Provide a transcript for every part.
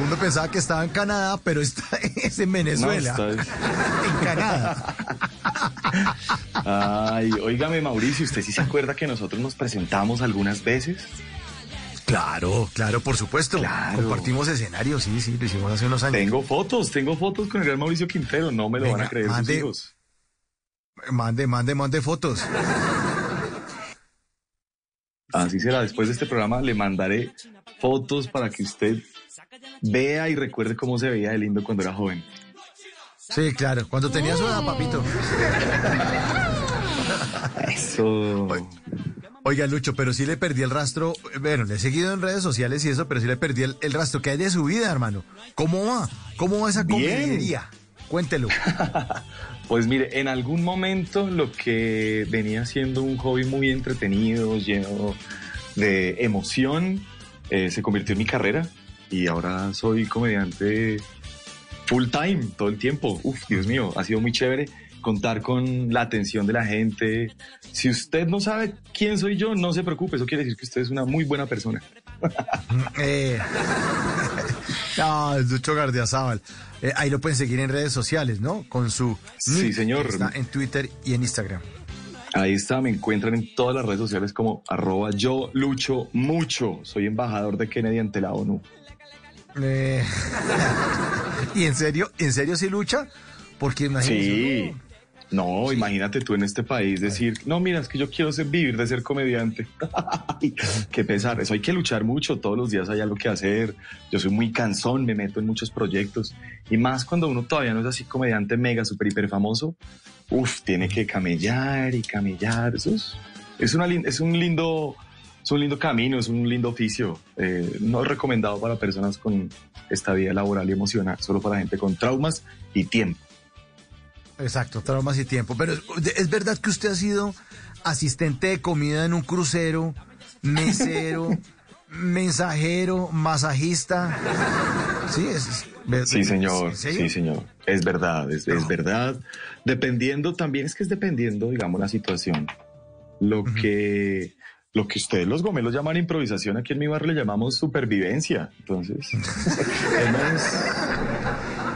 Mundo pensaba que estaba en Canadá, pero está, es en Venezuela. No, En Canadá. Ay, óigame, Mauricio, ¿usted sí se acuerda que nosotros nos presentamos algunas veces? Claro, claro, por supuesto. Claro. Compartimos escenario, sí, sí, lo hicimos hace unos años. Tengo fotos, tengo fotos con el gran Mauricio Quintero, no me lo van a creer sus mande. hijos. Mande, mande, mande fotos. Así será, después de este programa le mandaré fotos para que usted vea y recuerde cómo se veía de lindo cuando era joven. Sí, claro, cuando tenía su edad, papito. Eso. Oiga, Lucho, pero sí le perdí el rastro. Bueno, le he seguido en redes sociales y eso, pero sí le perdí el, el rastro. ¿Qué hay de su vida, hermano? ¿Cómo va? ¿Cómo va esa Bien. Cuéntelo. Pues mire, en algún momento lo que venía siendo un hobby muy entretenido, lleno de emoción, eh, se convirtió en mi carrera y ahora soy comediante full time, todo el tiempo. Uf, Dios mío, ha sido muy chévere contar con la atención de la gente. Si usted no sabe quién soy yo, no se preocupe, eso quiere decir que usted es una muy buena persona. Eh, no, es Lucho Gardiazabal. Eh, ahí lo pueden seguir en redes sociales, ¿no? Con su Sí, señor. Está en Twitter y en Instagram. Ahí está, me encuentran en todas las redes sociales como arroba yo lucho mucho. Soy embajador de Kennedy ante la ONU. Eh, ¿Y en serio? ¿En serio sí lucha? Porque imagínese Sí. No, imagínate tú en este país decir, no, mira, es que yo quiero ser, vivir de ser comediante. Qué pesar, eso hay que luchar mucho, todos los días hay algo que hacer. Yo soy muy cansón, me meto en muchos proyectos. Y más cuando uno todavía no es así comediante mega, super, hiper famoso, uf, tiene que camellar y camellar. Eso es, es, una, es un lindo... Es un lindo camino, es un lindo oficio. Eh, no es recomendado para personas con estabilidad laboral y emocional, solo para gente con traumas y tiempo. Exacto, traumas y tiempo. Pero es- verdad que usted ha sido asistente de comida en un crucero, mesero, mensajero, masajista. Sí, es. es- es- Sí, señor. Sí, señor. Es verdad, es, es verdad. Dependiendo también, es que es dependiendo, digamos, la situación. Lo que lo que ustedes los gomelos llaman improvisación, aquí en mi barrio le llamamos supervivencia. Entonces, hemos,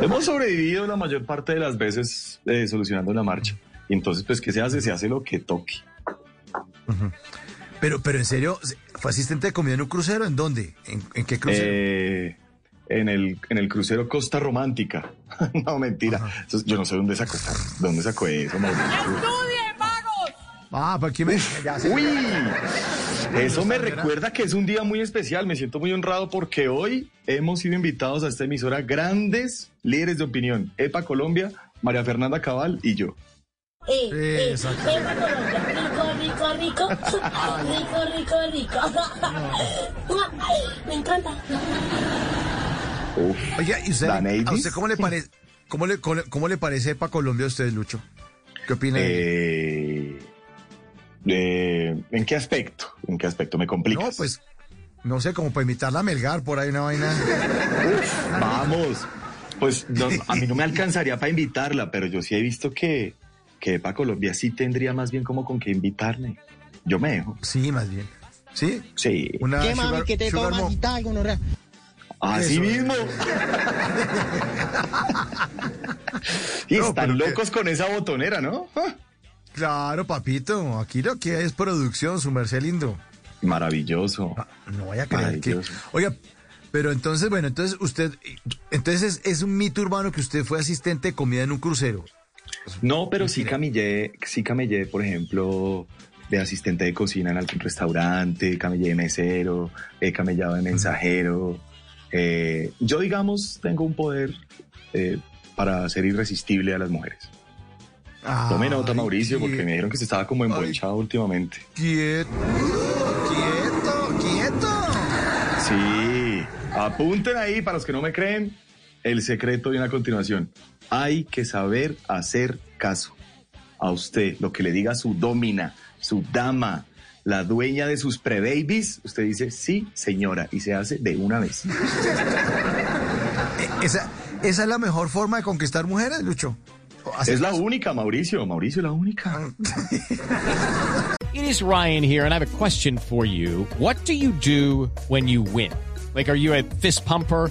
hemos sobrevivido la mayor parte de las veces eh, solucionando la marcha. Y entonces, pues, ¿qué se hace? Se hace lo que toque. Pero, pero en serio, ¿fue asistente de comida en un crucero? ¿En dónde? ¿En, en qué crucero? Eh, en el, en el crucero Costa Romántica. no, mentira. Entonces, yo no sé dónde sacó, de dónde sacó eso, Mauricio. Ah, ¿para qué me.? Ya. Uy, eso me recuerda que es un día muy especial. Me siento muy honrado porque hoy hemos sido invitados a esta emisora grandes líderes de opinión. EPA Colombia, María Fernanda Cabal y yo. Eh, eh, Exacto. Epa Colombia, rico, rico, rico, rico, rico, rico. Me encanta. Uf, Oiga, ¿y usted, a usted cómo le parece? ¿Cómo le, cómo, le- cómo le parece para Colombia a usted, Lucho? ¿Qué opina? eh, eh, ¿En qué aspecto? ¿En qué aspecto? Me complicas. no, pues, no sé, como para imitar la Melgar, por ahí una vaina. Vamos. Pues no, a mí no me alcanzaría para invitarla, pero yo sí he visto que, que EPA Colombia sí tendría más bien como con qué invitarme. Yo me dejo. Sí, más bien. ¿Sí? Sí. Una ¿Qué mami sugar- que te tomas mom. y tal, gonorrea? Así Eso. mismo. y No, están que- locos con esa botonera, ¿no? Ah, Claro, papito. Aquí lo que es producción, su merced lindo. Maravilloso. Ah, No vaya a creer que... Oiga, pero entonces, bueno, entonces usted... Entonces es, es un mito urbano que usted fue asistente de comida en un crucero. No, pero sí camillé, sí camillé, por ejemplo, de asistente de cocina en algún restaurante, camillé de mesero, he camellado de mensajero. Eh, yo, digamos, tengo un poder eh, para ser irresistible a las mujeres. Tome nota, Ay, Mauricio, porque me dijeron que se estaba como embolchado últimamente. Quieto, quieto, quieto. Sí. Apunten ahí para los que no me creen. El secreto viene a continuación. Hay que saber hacer caso. A usted, lo que le diga su domina, su dama, la dueña de sus prebabies, usted dice sí, señora, y se hace de una vez. Esa, esa es la mejor forma de conquistar mujeres, Lucho. Hacer Es la única, Mauricio. Mauricio, la única. It is Ryan here, and I have a question for you. What do you do when you win? Like, are you a fist pumper?